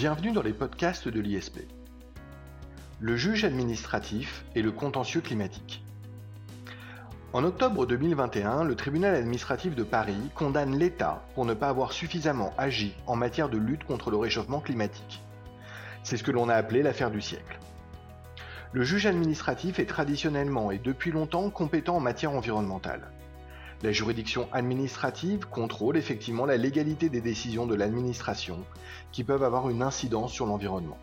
Bienvenue dans les podcasts de l'ISP. Le juge administratif et le contentieux climatique. En octobre 2021, le tribunal administratif de Paris condamne l'État pour ne pas avoir suffisamment agi en matière de lutte contre le réchauffement climatique. C'est ce que l'on a appelé l'affaire du siècle. Le juge administratif est traditionnellement et depuis longtemps compétent en matière environnementale. La juridiction administrative contrôle effectivement la légalité des décisions de l'administration qui peuvent avoir une incidence sur l'environnement.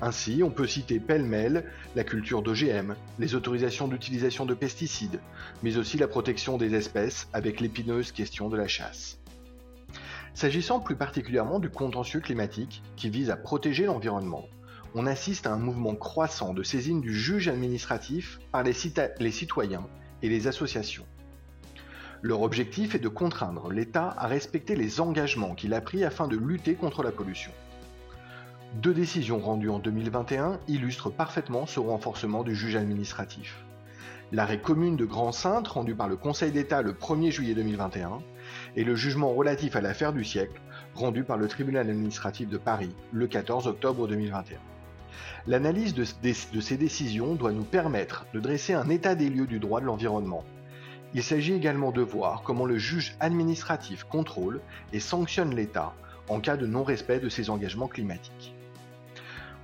Ainsi, on peut citer pêle-mêle la culture d'OGM, les autorisations d'utilisation de pesticides, mais aussi la protection des espèces avec l'épineuse question de la chasse. S'agissant plus particulièrement du contentieux climatique qui vise à protéger l'environnement, on assiste à un mouvement croissant de saisine du juge administratif par les, citoyens et les associations. Leur objectif est de contraindre l'État à respecter les engagements qu'il a pris afin de lutter contre la pollution. Deux décisions rendues en 2021 illustrent parfaitement ce renforcement du juge administratif. L'arrêt commune de Grand Sainte rendu par le Conseil d'État le 1er juillet 2021 et le jugement relatif à l'affaire du siècle rendu par le tribunal administratif de Paris le 14 octobre 2021. L'analyse de, de, ces décisions doit nous permettre de dresser un état des lieux du droit de l'environnement il s'agit également de voir comment le juge administratif contrôle et sanctionne l'État en cas de non-respect de ses engagements climatiques.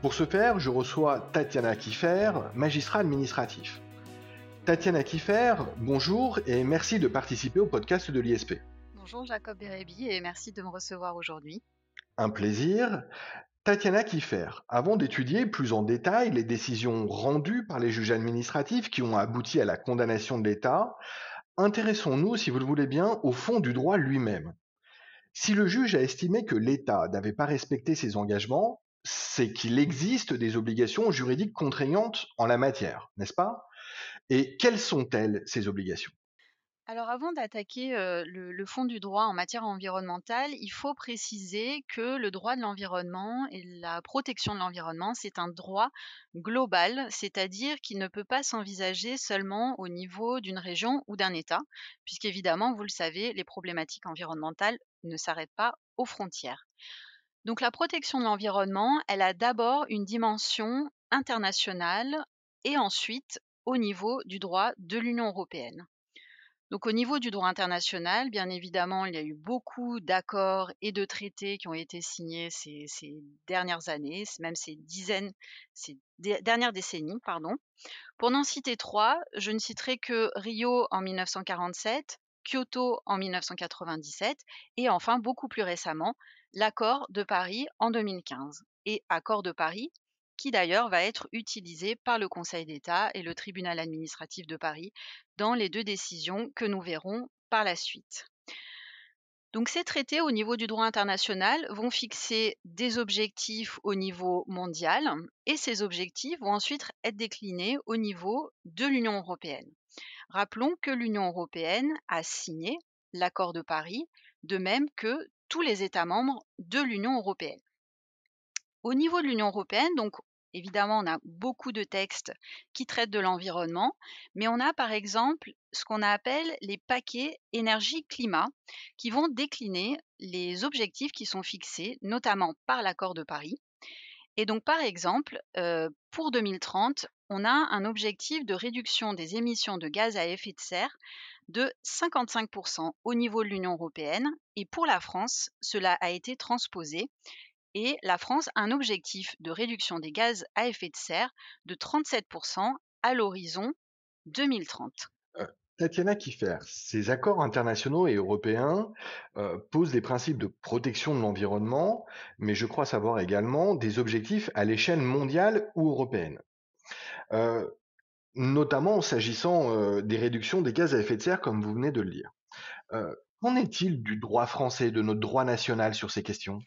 Pour ce faire, je reçois Tatiana Kiffer, magistrat administratif. Tatiana Kiffer, bonjour et merci de participer au podcast de l'ISP. Bonjour Jacob Bérébi et merci de me recevoir aujourd'hui. Un plaisir. Tatiana Kiffer, avant d'étudier plus en détail les décisions rendues par les juges administratifs qui ont abouti à la condamnation de l'État, Intéressons-nous, si vous le voulez bien, au fond du droit lui-même. Si le juge a estimé que l'État n'avait pas respecté ses engagements, c'est qu'il existe des obligations juridiques contraignantes en la matière, n'est-ce pas? Et quelles sont-elles, ces obligations? Alors avant d'attaquer le, fond du droit en matière environnementale, il faut préciser que le droit de l'environnement et la protection de l'environnement, c'est un droit global, c'est-à-dire qu'il ne peut pas s'envisager seulement au niveau d'une région ou d'un État, puisqu'évidemment, vous le savez, les problématiques environnementales ne s'arrêtent pas aux frontières. Donc la protection de l'environnement, elle a d'abord une dimension internationale et ensuite au niveau du droit de l'Union européenne. Donc au niveau du droit international, bien évidemment, il y a eu beaucoup d'accords et de traités qui ont été signés ces, dernières années, même ces dizaines, ces dernières décennies, pardon. Pour n'en citer trois, je ne citerai que Rio en 1947, Kyoto en 1997 et enfin beaucoup plus récemment l'accord de Paris en 2015. Et accord de Paris qui d'ailleurs va être utilisé par le Conseil d'État et le tribunal administratif de Paris dans les deux décisions que nous verrons par la suite. Donc ces traités au niveau du droit international vont fixer des objectifs au niveau mondial et ces objectifs vont ensuite être déclinés au niveau de l'Union européenne. Rappelons que l'Union européenne a signé l'accord de Paris, de même que tous les États membres de l'Union européenne. Au niveau de l'Union européenne, donc Évidemment, on a beaucoup de textes qui traitent de l'environnement, mais on a par exemple ce qu'on appelle les paquets énergie-climat qui vont décliner les objectifs qui sont fixés, notamment par l'accord de Paris. Et donc, par exemple, euh, pour 2030, on a un objectif de réduction des émissions de gaz à effet de serre de 55% au niveau de l'Union européenne. Et pour la France, cela a été transposé et la France a un objectif de réduction des gaz à effet de serre de 37% à l'horizon 2030. Euh, Tatiana Kiffer, ces accords internationaux et européens euh, posent des principes de protection de l'environnement, mais je crois savoir également des objectifs à l'échelle mondiale ou européenne. Euh, notamment s'agissant des réductions des gaz à effet de serre, comme vous venez de le dire. Qu'en est-il du droit français, de notre droit national sur ces questions?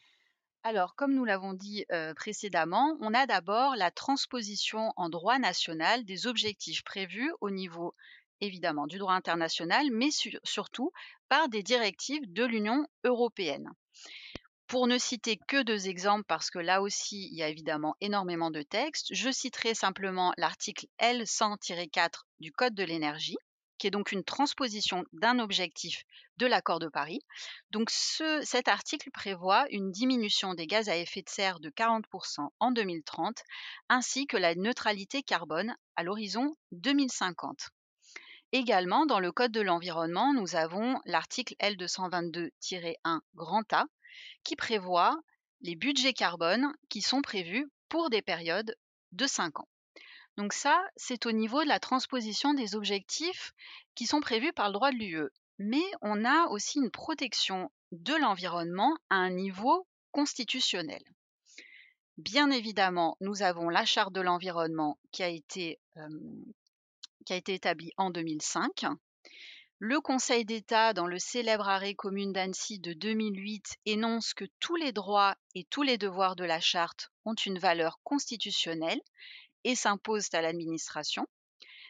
Alors, comme nous l'avons dit précédemment, on a d'abord la transposition en droit national des objectifs prévus au niveau évidemment du droit international, mais surtout par des directives de l'Union européenne. Pour ne citer que deux exemples, parce que là aussi il y a évidemment énormément de textes, je citerai simplement l'article L100-4 du Code de l'énergie, qui est donc une transposition d'un objectif de l'accord de Paris. Donc cet article prévoit une diminution des gaz à effet de serre de 40% en 2030, ainsi que la neutralité carbone à l'horizon 2050. Également, dans le Code de l'environnement, nous avons l'article L222-1 grand A qui prévoit les budgets carbone qui sont prévus pour des périodes de 5 ans. Donc ça, c'est au niveau de la transposition des objectifs qui sont prévus par le droit de l'UE. Mais on a aussi une protection de l'environnement à un niveau constitutionnel. Bien évidemment, nous avons la charte de l'environnement qui, a été, qui a été établie en 2005. Le Conseil d'État, dans le célèbre arrêt commune d'Annecy de 2008, énonce que tous les droits et tous les devoirs de la charte ont une valeur constitutionnelle et s'imposent à l'administration,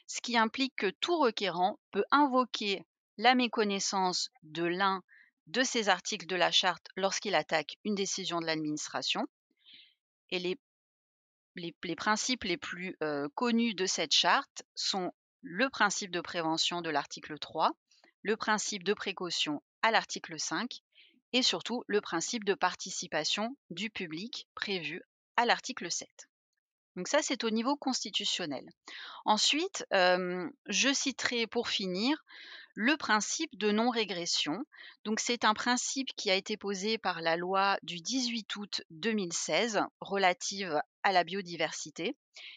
ce qui implique que tout requérant peut invoquer la méconnaissance de l'un de ces articles de la charte lorsqu'il attaque une décision de l'administration. Et les, principes les plus euh, connus de cette charte sont le principe de prévention de l'article 3, le principe de précaution à l'article 5 et surtout le principe de participation du public prévu à l'article 7. Donc ça, c'est au niveau constitutionnel. Ensuite, je citerai pour finir le principe de non-régression. Donc c'est un principe qui a été posé par la loi du 18 août 2016 relative à la biodiversité.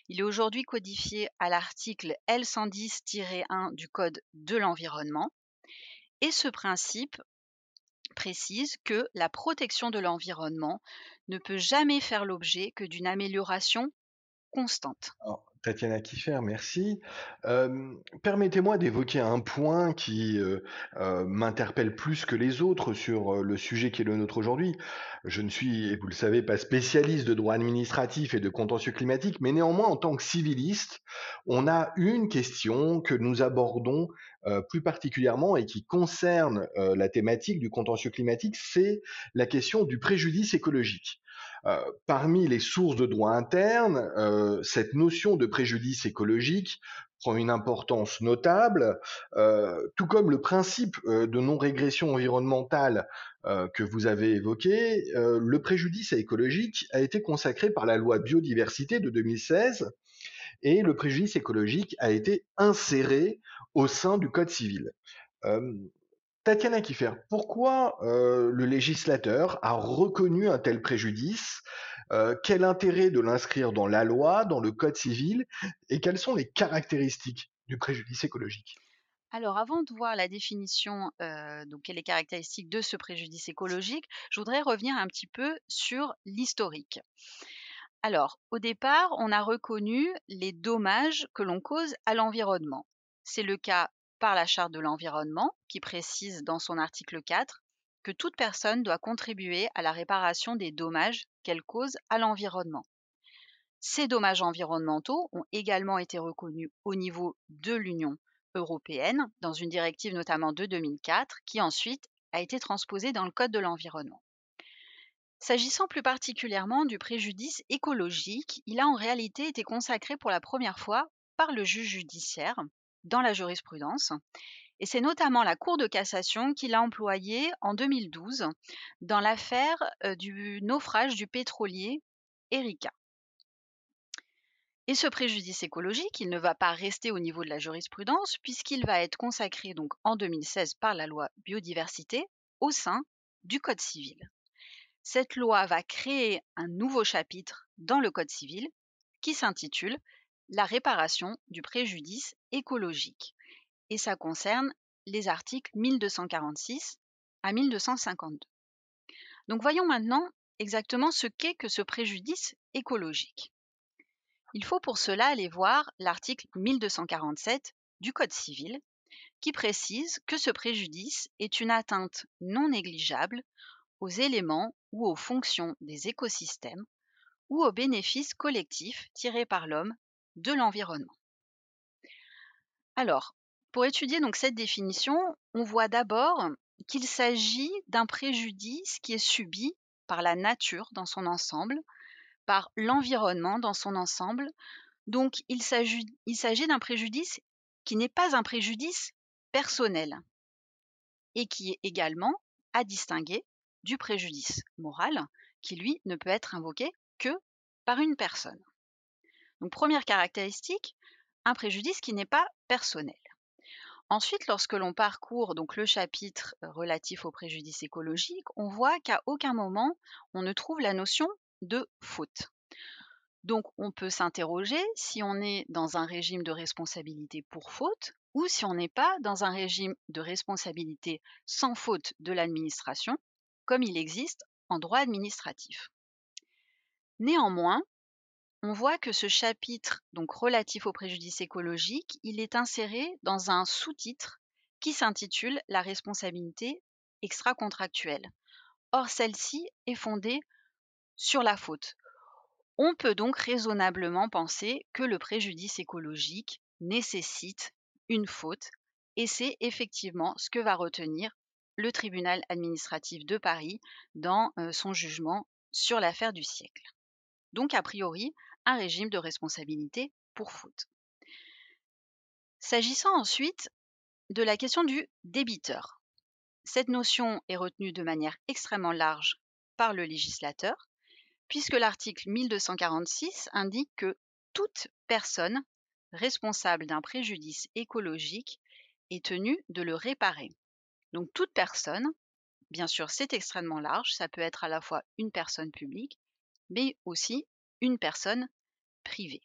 Il est aujourd'hui codifié à l'article L110-1 du Code de l'environnement. Et ce principe précise que la protection de l'environnement ne peut jamais faire l'objet que d'une amélioration Tatiana Kiffer, merci. permettez-moi d'évoquer un point qui m'interpelle plus que les autres sur le sujet qui est le nôtre aujourd'hui. Je ne suis, et vous le savez, pas spécialiste de droit administratif et de contentieux climatique, mais néanmoins, en tant que civiliste, on a une question que nous abordons plus particulièrement et qui concerne la thématique du contentieux climatique, c'est la question du préjudice écologique. Euh, parmi les sources de droit interne, euh, cette notion de préjudice écologique prend une importance notable, euh, tout comme le principe de non-régression environnementale que vous avez évoqué, le préjudice écologique a été consacré par la loi biodiversité de 2016 et le préjudice écologique a été inséré au sein du Code civil. Tatiana Kiffer, pourquoi euh, le législateur a reconnu un tel préjudice euh, Quel intérêt de l'inscrire dans la loi, dans le Code civil Et quelles sont les caractéristiques du préjudice écologique? Alors, avant de voir la définition, euh, donc et les caractéristiques de ce préjudice écologique, je voudrais revenir un petit peu sur l'historique. Alors, au départ, on a reconnu les dommages que l'on cause à l'environnement. C'est le cas par la Charte de l'environnement, qui précise dans son article 4 que toute personne doit contribuer à la réparation des dommages qu'elle cause à l'environnement. Ces dommages environnementaux ont également été reconnus au niveau de l'Union européenne, dans une directive notamment de 2004, qui ensuite a été transposée dans le Code de l'environnement. S'agissant plus particulièrement du préjudice écologique, il a en réalité été consacré pour la première fois par le juge judiciaire dans la jurisprudence. Et c'est notamment la Cour de cassation qui l'a employé en 2012 dans l'affaire du naufrage du pétrolier Erika. Et ce préjudice écologique, il ne va pas rester au niveau de la jurisprudence puisqu'il va être consacré donc en 2016 par la loi biodiversité au sein du Code civil. Cette loi va créer un nouveau chapitre dans le Code civil qui s'intitule la réparation du préjudice écologique. Et ça concerne les articles 1246 à 1252. Donc voyons maintenant exactement ce qu'est que ce préjudice écologique. Il faut pour cela aller voir l'article 1247 du Code civil qui précise que ce préjudice est une atteinte non négligeable aux éléments ou aux fonctions des écosystèmes ou aux bénéfices collectifs tirés par l'homme de l'environnement. Alors, pour étudier donc cette définition, on voit d'abord qu'il s'agit d'un préjudice qui est subi par la nature dans son ensemble, par l'environnement dans son ensemble. Donc il s'agit d'un préjudice qui n'est pas un préjudice personnel et qui est également à distinguer du préjudice moral qui, lui, ne peut être invoqué que par une personne. Donc première caractéristique, un préjudice qui n'est pas personnel. Ensuite, lorsque l'on parcourt donc le chapitre relatif au préjudice écologique, on voit qu'à aucun moment on ne trouve la notion de faute. Donc on peut s'interroger si on est dans un régime de responsabilité pour faute ou si on n'est pas dans un régime de responsabilité sans faute de l'administration, comme il existe en droit administratif. Néanmoins, on voit que ce chapitre, donc relatif au préjudice écologique, il est inséré dans un sous-titre qui s'intitule La responsabilité extra-contractuelle. Or, celle-ci est fondée sur la faute. On peut donc raisonnablement penser que le préjudice écologique nécessite une faute, et c'est effectivement ce que va retenir le tribunal administratif de Paris dans euh, son jugement sur l'affaire du siècle. Donc, a priori, un régime de responsabilité pour faute. S'agissant ensuite de la question du débiteur, cette notion est retenue de manière extrêmement large par le législateur, puisque l'article 1246 indique que toute personne responsable d'un préjudice écologique est tenue de le réparer. Donc toute personne, bien sûr c'est extrêmement large, ça peut être à la fois une personne publique, mais aussi une personne privée.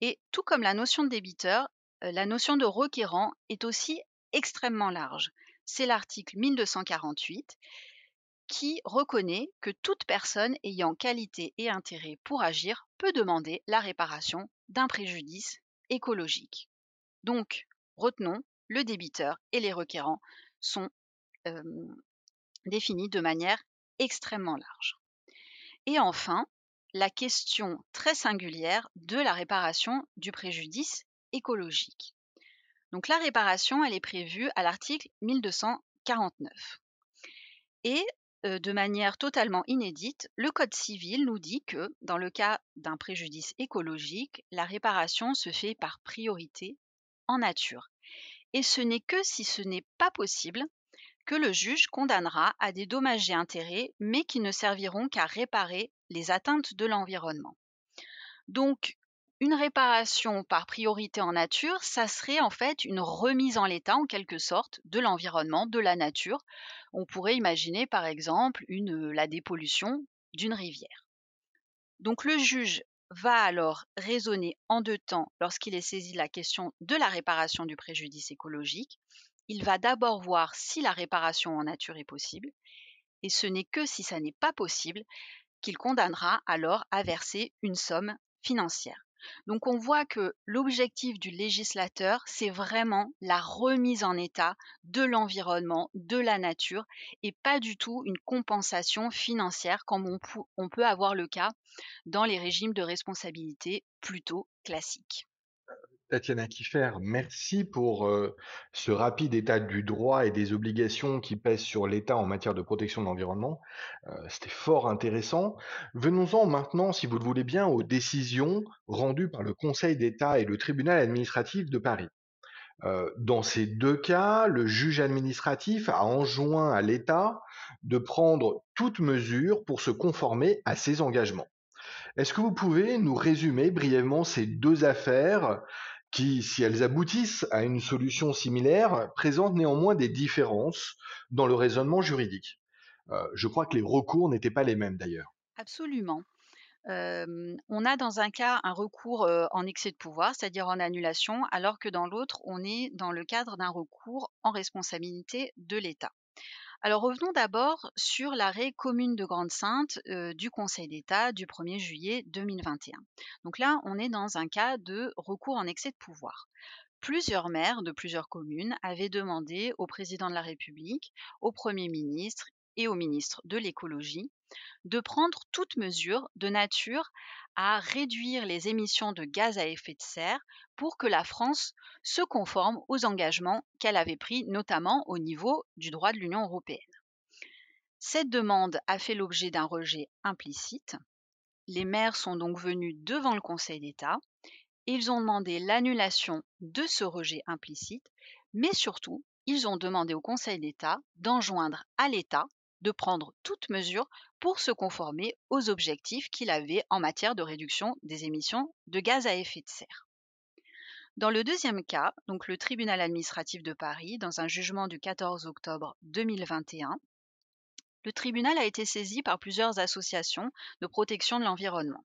Et tout comme la notion de débiteur, euh, la notion de requérant est aussi extrêmement large. C'est l'article 1248 qui reconnaît que toute personne ayant qualité et intérêt pour agir peut demander la réparation d'un préjudice écologique. Donc, retenons, le débiteur et les requérants sont euh, définis de manière extrêmement large. Et enfin, la question très singulière de la réparation du préjudice écologique. Donc la réparation, elle est prévue à l'article 1249. Et euh, de manière totalement inédite, le Code civil nous dit que, dans le cas d'un préjudice écologique, la réparation se fait par priorité en nature. Et ce n'est que si ce n'est pas possible que le juge condamnera à des dommages et intérêts, mais qui ne serviront qu'à réparer les atteintes de l'environnement. Donc, une réparation par priorité en nature, ça serait en fait une remise en l'état en quelque sorte de l'environnement, de la nature. On pourrait imaginer par exemple une, la dépollution d'une rivière. Donc le juge va alors raisonner en deux temps lorsqu'il est saisi de la question de la réparation du préjudice écologique. Il va d'abord voir si la réparation en nature est possible, et ce n'est que si ça n'est pas possible qu'il condamnera alors à verser une somme financière. Donc on voit que l'objectif du législateur, c'est vraiment la remise en état de l'environnement, de la nature, et pas du tout une compensation financière comme on, peut avoir le cas dans les régimes de responsabilité plutôt classiques. Tatiana Kiffer, merci pour euh, ce rapide état du droit et des obligations qui pèsent sur l'État en matière de protection de l'environnement. Euh, c'était fort intéressant. Venons-en maintenant, si vous le voulez bien, aux décisions rendues par le Conseil d'État et le tribunal administratif de Paris. Euh, dans ces deux cas, le juge administratif a enjoint à l'État de prendre toute mesure pour se conformer à ses engagements. Est-ce que vous pouvez nous résumer brièvement ces deux affaires qui, si elles aboutissent à une solution similaire, présentent néanmoins des différences dans le raisonnement juridique. Euh, je crois que les recours n'étaient pas les mêmes d'ailleurs. Absolument. on a dans un cas un recours euh, en excès de pouvoir, c'est-à-dire en annulation, alors que dans l'autre, on est dans le cadre d'un recours en responsabilité de l'État. Alors revenons d'abord sur l'arrêt commune de Grande-Sainte euh, du Conseil d'État du 1er juillet 2021. Donc là, on est dans un cas de recours en excès de pouvoir. Plusieurs maires de plusieurs communes avaient demandé au président de la République, au Premier ministre et au ministre de l'écologie de prendre toute mesure de nature à réduire les émissions de gaz à effet de serre pour que la France se conforme aux engagements qu'elle avait pris notamment au niveau du droit de l'Union européenne. Cette demande a fait l'objet d'un rejet implicite. Les maires sont donc venus devant le Conseil d'État. Ils ont demandé l'annulation de ce rejet implicite Mais surtout, ils ont demandé au Conseil d'État d'enjoindre à l'État de prendre toute mesure pour se conformer aux objectifs qu'il avait en matière de réduction des émissions de gaz à effet de serre. Dans le deuxième cas, donc le tribunal administratif de Paris, dans un jugement du 14 octobre 2021, le tribunal a été saisi par plusieurs associations de protection de l'environnement.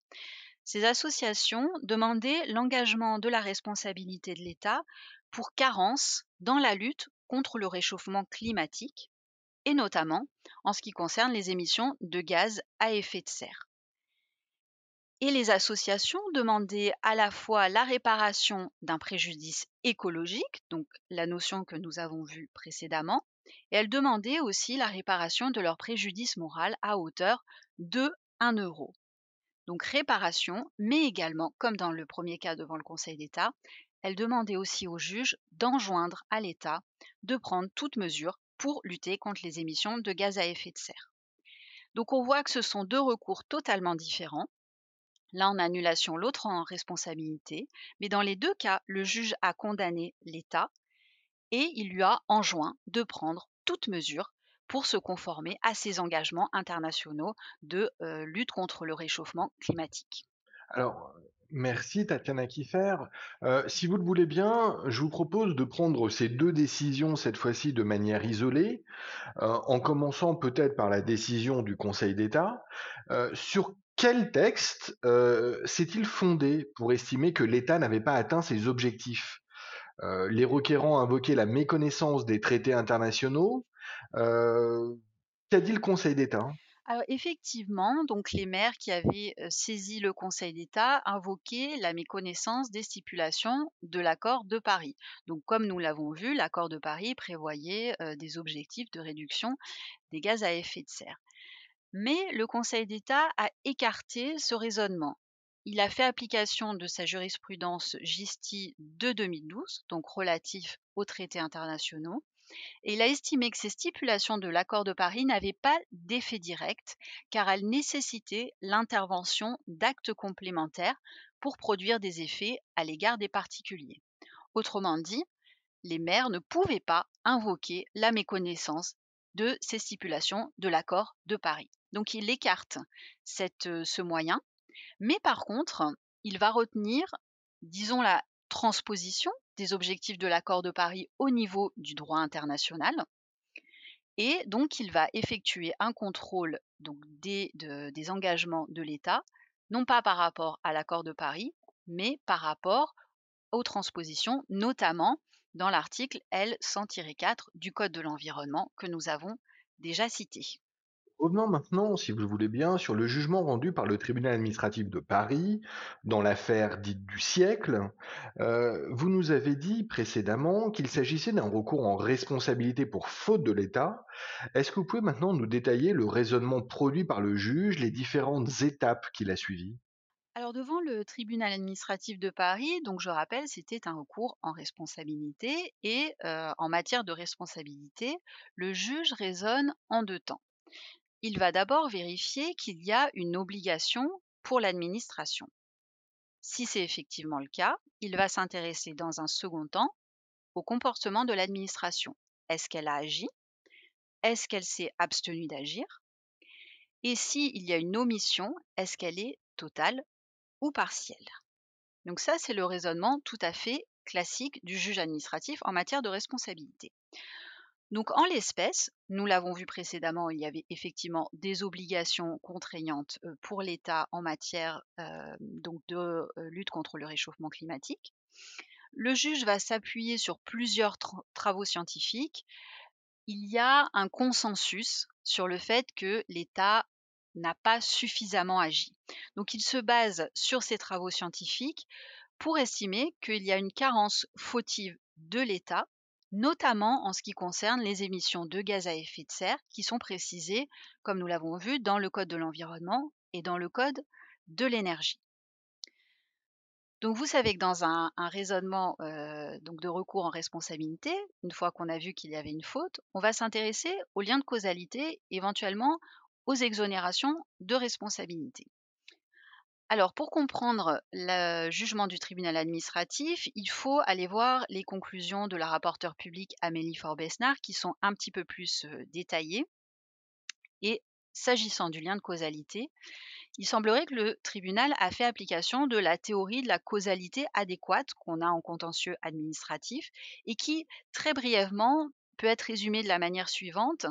Ces associations demandaient l'engagement de la responsabilité de l'État pour carence dans la lutte contre le réchauffement climatique et notamment en ce qui concerne les émissions de gaz à effet de serre. Et les associations demandaient à la fois la réparation d'un préjudice écologique, donc la notion que nous avons vue précédemment, et elles demandaient aussi la réparation de leur préjudice moral à hauteur de 1 euro. Donc réparation, mais également, comme dans le premier cas devant le Conseil d'État, elles demandaient aussi au juge d'enjoindre à l'État de prendre toute mesure pour lutter contre les émissions de gaz à effet de serre. Donc on voit que ce sont deux recours totalement différents l'un en annulation, l'autre en responsabilité. Mais dans les deux cas, le juge a condamné l'État et il lui a enjoint de prendre toute mesure pour se conformer à ses engagements internationaux de euh, lutte contre le réchauffement climatique. Alors, merci Tatiana Kiffer. Euh, si vous le voulez bien, je vous propose de prendre ces deux décisions cette fois-ci de manière isolée, euh, en commençant peut-être par la décision du Conseil d'État. sur quel texte euh, s'est-il fondé pour estimer que l'État n'avait pas atteint ses objectifs? Euh, Les requérants invoquaient la méconnaissance des traités internationaux. Euh, qu'a dit le Conseil d'État? Alors effectivement, donc les maires qui avaient saisi le Conseil d'État invoquaient la méconnaissance des stipulations de l'accord de Paris. Donc comme nous l'avons vu, l'accord de Paris prévoyait des objectifs de réduction des gaz à effet de serre. Mais le Conseil d'État a écarté ce raisonnement. Il a fait application de sa jurisprudence GISTI de 2012, donc relatif aux traités internationaux, et il a estimé que ces stipulations de l'accord de Paris n'avaient pas d'effet direct, car elles nécessitaient l'intervention d'actes complémentaires pour produire des effets à l'égard des particuliers. Autrement dit, les maires ne pouvaient pas invoquer la méconnaissance de ces stipulations de l'accord de Paris. Donc il écarte ce moyen, mais par contre, il va retenir, disons, la transposition des objectifs de l'accord de Paris au niveau du droit international. Et donc, il va effectuer un contrôle des, des engagements de l'État, non pas par rapport à l'accord de Paris, mais par rapport aux transpositions, notamment dans l'article L100-4 du Code de l'environnement que nous avons déjà cité. Revenons maintenant, si vous le voulez bien, sur le jugement rendu par le tribunal administratif de Paris dans l'affaire dite du siècle. Euh, vous nous avez dit précédemment qu'il s'agissait d'un recours en responsabilité pour faute de l'État. Est-ce que vous pouvez maintenant nous détailler le raisonnement produit par le juge, les différentes étapes qu'il a suivies? Alors devant le tribunal administratif de Paris, donc je rappelle, c'était un recours en responsabilité et euh, en matière de responsabilité, le juge raisonne en deux temps il va d'abord vérifier qu'il y a une obligation pour l'administration. Si c'est effectivement le cas, il va s'intéresser dans un second temps au comportement de l'administration. Est-ce qu'elle a agi? Est-ce qu'elle s'est abstenue d'agir? Et s'il y a une omission, est-ce qu'elle est totale ou partielle? Donc ça, c'est le raisonnement tout à fait classique du juge administratif en matière de responsabilité. Donc en l'espèce, nous l'avons vu précédemment, il y avait effectivement des obligations contraignantes pour l'État en matière donc de lutte contre le réchauffement climatique. Le juge va s'appuyer sur plusieurs travaux scientifiques. Il y a un consensus sur le fait que l'État n'a pas suffisamment agi. Donc il se base sur ces travaux scientifiques pour estimer qu'il y a une carence fautive de l'État notamment en ce qui concerne les émissions de gaz à effet de serre qui sont précisées, comme nous l'avons vu, dans le Code de l'environnement et dans le Code de l'énergie. Donc vous savez que dans un, raisonnement euh, donc de recours en responsabilité, une fois qu'on a vu qu'il y avait une faute, on va s'intéresser aux liens de causalité, éventuellement aux exonérations de responsabilité. Alors, pour comprendre le jugement du tribunal administratif, il faut aller voir les conclusions de la rapporteure publique Amélie Faure-Besnard qui sont un petit peu plus détaillées. Et s'agissant du lien de causalité, il semblerait que le tribunal a fait application de la théorie de la causalité adéquate qu'on a en contentieux administratif et qui, très brièvement, peut être résumée de la manière suivante.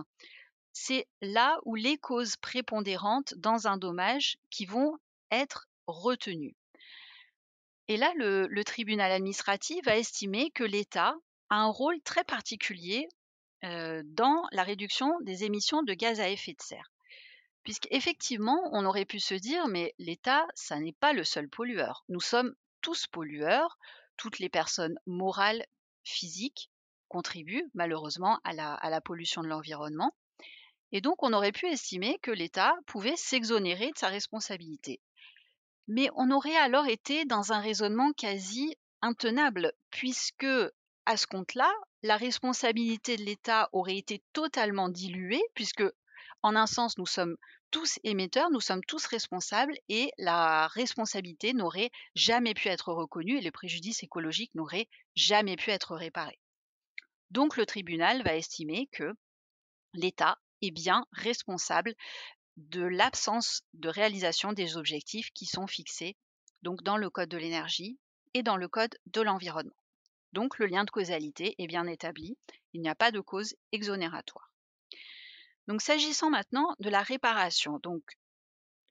C'est là où les causes prépondérantes dans un dommage qui vont être retenu. Et là, le, tribunal administratif va estimer que l'État a un rôle très particulier euh, dans la réduction des émissions de gaz à effet de serre. Puisqu'effectivement, on aurait pu se dire, mais l'État, ça n'est pas le seul pollueur. Nous sommes tous pollueurs, toutes les personnes morales, physiques, contribuent malheureusement à la pollution de l'environnement. Et donc, on aurait pu estimer que l'État pouvait s'exonérer de sa responsabilité. Mais on aurait alors été dans un raisonnement quasi intenable, puisque, à ce compte-là, la responsabilité de l'État aurait été totalement diluée, puisque, en un sens, nous sommes tous émetteurs, nous sommes tous responsables, et la responsabilité n'aurait jamais pu être reconnue, et les préjudices écologiques n'auraient jamais pu être réparés. Donc le tribunal va estimer que l'État est bien responsable de l'absence de réalisation des objectifs qui sont fixés donc dans le code de l'énergie et dans le code de l'environnement. Donc le lien de causalité est bien établi, il n'y a pas de cause exonératoire. Donc s'agissant maintenant de la réparation, donc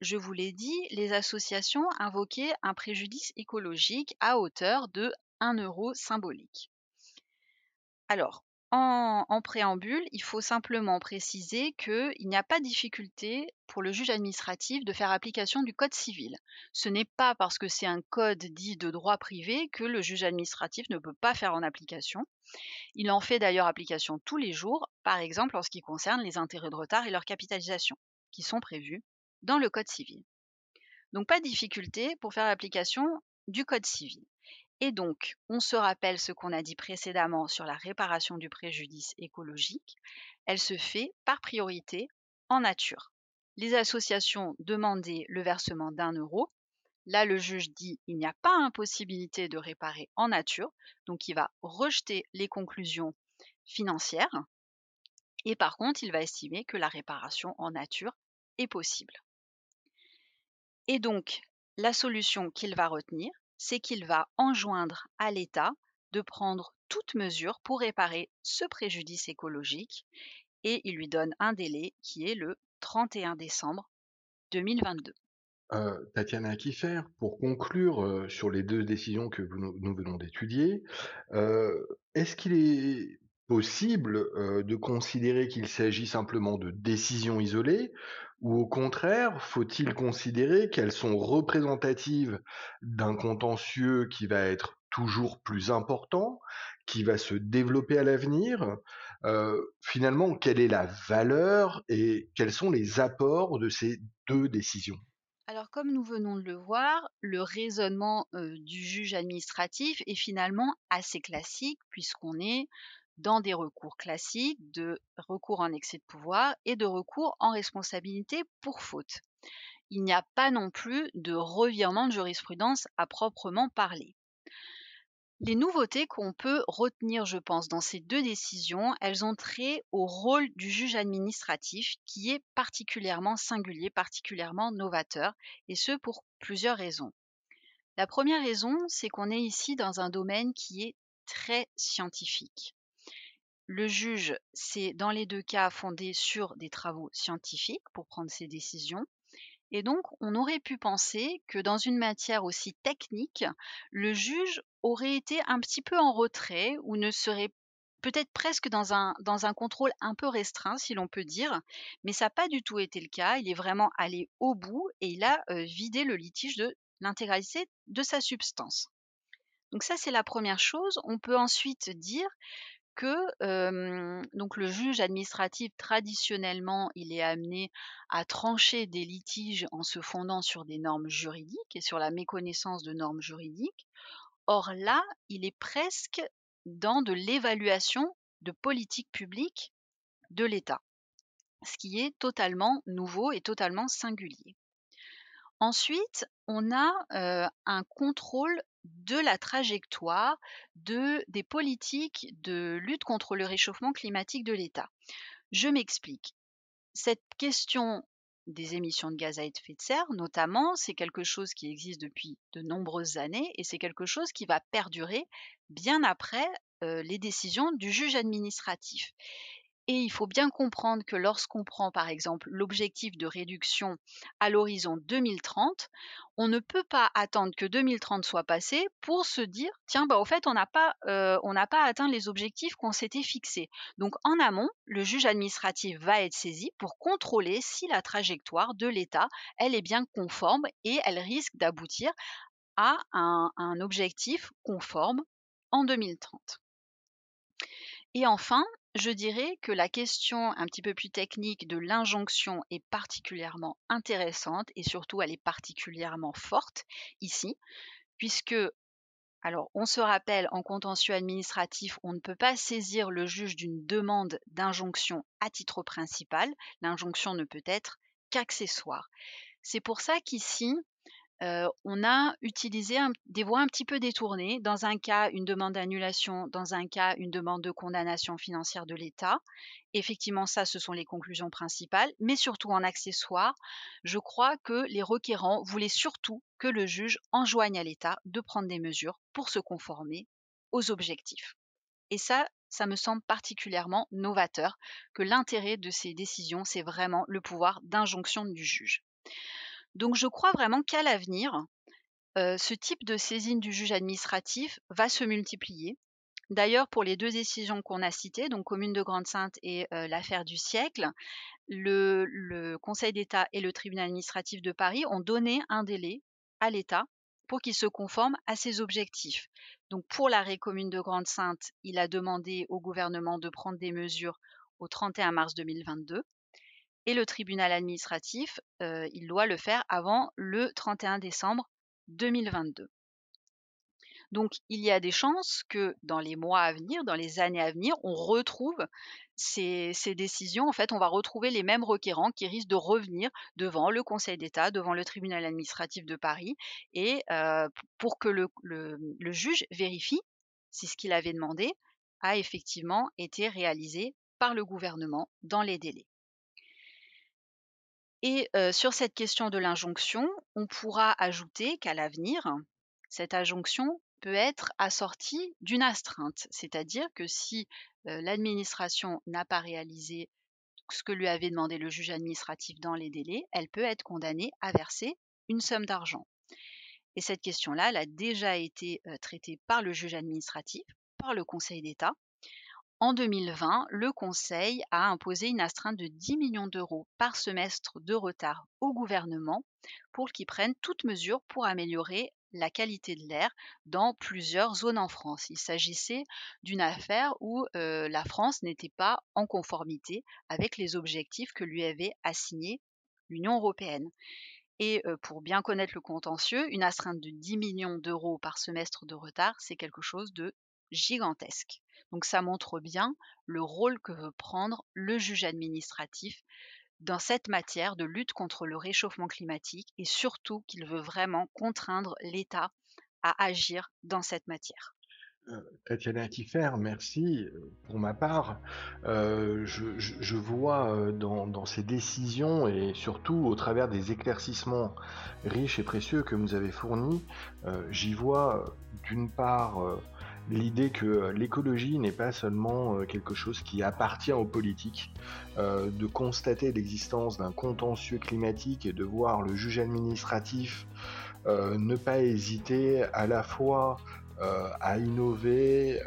je vous l'ai dit, les associations invoquaient un préjudice écologique à hauteur de 1 euro symbolique. Alors, en, préambule, il faut simplement préciser qu'il n'y a pas de difficulté pour le juge administratif de faire application du code civil. Ce n'est pas parce que c'est un code dit de droit privé que le juge administratif ne peut pas faire en application. Il en fait d'ailleurs application tous les jours, par exemple en ce qui concerne les intérêts de retard et leur capitalisation, qui sont prévus dans le code civil. Donc pas de difficulté pour faire l'application du code civil. Et donc, on se rappelle ce qu'on a dit précédemment sur la réparation du préjudice écologique. Elle se fait par priorité en nature. Les associations demandaient le versement d'un euro. Là, le juge dit il n'y a pas impossibilité de réparer en nature, donc il va rejeter les conclusions financières. Et par contre, il va estimer que la réparation en nature est possible. Et donc, la solution qu'il va retenir, c'est qu'il va enjoindre à l'État de prendre toute mesure pour réparer ce préjudice écologique et il lui donne un délai qui est le 31 décembre 2022. Euh, Tatiana Kiffer, pour conclure euh, sur les deux décisions que nous, venons d'étudier, euh, est-ce qu'il est possible de considérer qu'il s'agit simplement de décisions isolées ou au contraire, faut-il considérer qu'elles sont représentatives d'un contentieux qui va être toujours plus important, qui va se développer à l'avenir? Euh, Finalement, quelle est la valeur et quels sont les apports de ces deux décisions? Alors, comme nous venons de le voir, le raisonnement euh, du juge administratif est finalement assez classique puisqu'on est dans des recours classiques de recours en excès de pouvoir et de recours en responsabilité pour faute. Il n'y a pas non plus de revirement de jurisprudence à proprement parler. Les nouveautés qu'on peut retenir, je pense, dans ces deux décisions, elles ont trait au rôle du juge administratif qui est particulièrement singulier, particulièrement novateur, et ce pour plusieurs raisons. La première raison, c'est qu'on est ici dans un domaine qui est très scientifique. Le juge s'est dans les deux cas fondé sur des travaux scientifiques pour prendre ses décisions. Et donc, on aurait pu penser que dans une matière aussi technique, le juge aurait été un petit peu en retrait ou ne serait peut-être presque dans un, contrôle un peu restreint, si l'on peut dire, mais ça n'a pas du tout été le cas. Il est vraiment allé au bout et il a euh, vidé le litige de l'intégralité de sa substance. Donc ça, c'est la première chose. On peut ensuite dire que donc le juge administratif traditionnellement il est amené à trancher des litiges en se fondant sur des normes juridiques et sur la méconnaissance de normes juridiques. Or là, il est presque dans de l'évaluation de politique publique de l'État, ce qui est totalement nouveau et totalement singulier. Ensuite, on a un contrôle de la trajectoire de, des politiques de lutte contre le réchauffement climatique de l'État. Je m'explique. Cette question des émissions de gaz à effet de serre, notamment, c'est quelque chose qui existe depuis de nombreuses années et c'est quelque chose qui va perdurer bien après les décisions du juge administratif. Et il faut bien comprendre que lorsqu'on prend par exemple l'objectif de réduction à l'horizon 2030, on ne peut pas attendre que 2030 soit passé pour se dire tiens bah au fait on n'a pas n'a pas atteint les objectifs qu'on s'était fixés. Donc en amont, le juge administratif va être saisi pour contrôler si la trajectoire de l'État elle est bien conforme et elle risque d'aboutir à un objectif conforme en 2030. Et enfin, je dirais que la question un petit peu plus technique de l'injonction est particulièrement intéressante et surtout elle est particulièrement forte ici, puisque alors, on se rappelle, en contentieux administratif, on ne peut pas saisir le juge d'une demande d'injonction à titre principal. L'injonction ne peut être qu'accessoire. C'est pour ça qu'ici, on a utilisé des voies un petit peu détournées. Dans un cas, une demande d'annulation, dans un cas, une demande de condamnation financière de l'État. Effectivement, ça, ce sont les conclusions principales, mais surtout en accessoire, je crois que les requérants voulaient surtout que le juge enjoigne à l'État de prendre des mesures pour se conformer aux objectifs. Et ça, ça me semble particulièrement novateur, que l'intérêt de ces décisions, c'est vraiment le pouvoir d'injonction du juge. Donc je crois vraiment qu'à l'avenir, ce type de saisine du juge administratif va se multiplier. D'ailleurs, pour les deux décisions qu'on a citées, donc Commune de Grande-Sainte et l'affaire du siècle, le, Conseil d'État et le tribunal administratif de Paris ont donné un délai à l'État pour qu'il se conforme à ses objectifs. Donc pour l'arrêt Commune de Grande-Sainte, il a demandé au gouvernement de prendre des mesures au 31 mars 2022 et le tribunal administratif, il doit le faire avant le 31 décembre 2022. Donc il y a des chances que dans les mois à venir, dans les années à venir, on retrouve ces, décisions. En fait, on va retrouver les mêmes requérants qui risquent de revenir devant le Conseil d'État, devant le tribunal administratif de Paris, et pour que le, le juge vérifie si ce qu'il avait demandé a effectivement été réalisé par le gouvernement dans les délais. Et sur cette question de l'injonction, on pourra ajouter qu'à l'avenir, cette injonction peut être assortie d'une astreinte, c'est-à-dire que si l'administration n'a pas réalisé ce que lui avait demandé le juge administratif dans les délais, elle peut être condamnée à verser une somme d'argent. Et cette question-là, elle a déjà été traitée par le juge administratif, par le Conseil d'État, en 2020, le Conseil a imposé une astreinte de 10 millions d'euros par semestre de retard au gouvernement pour qu'il prenne toutes mesures pour améliorer la qualité de l'air dans plusieurs zones en France. Il s'agissait d'une affaire où euh, la France n'était pas en conformité avec les objectifs que lui avait assignés l'Union européenne. Et euh, pour bien connaître le contentieux, une astreinte de 10 millions d'euros par semestre de retard, c'est quelque chose de gigantesque. Donc ça montre bien le rôle que veut prendre le juge administratif dans cette matière de lutte contre le réchauffement climatique et surtout qu'il veut vraiment contraindre l'État à agir dans cette matière. Euh, Tatiana Kiffer, merci. Pour ma part, euh, je, vois dans, ces décisions et surtout au travers des éclaircissements riches et précieux que vous avez fournis, euh, j'y vois d'une part l'idée que euh, l'écologie n'est pas seulement euh, quelque chose qui appartient aux politiques, euh, de constater l'existence d'un contentieux climatique et de voir le juge administratif ne pas hésiter à la fois à innover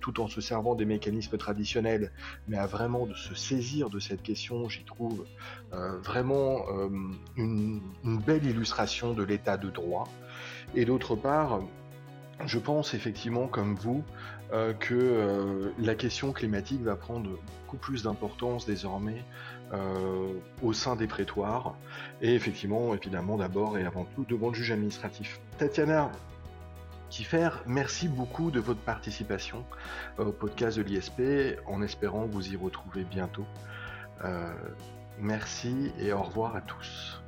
tout en se servant des mécanismes traditionnels, mais à vraiment de se saisir de cette question, j'y trouve vraiment une, belle illustration de l'état de droit. Et d'autre part, je pense effectivement, comme vous, euh, que euh, la question climatique va prendre beaucoup plus d'importance désormais euh, au sein des prétoires, et effectivement, évidemment, d'abord et avant tout devant le juge administratif. Tatiana Kiffer, merci beaucoup de votre participation au podcast de l'ISP, en espérant vous y retrouver bientôt. merci et au revoir à tous.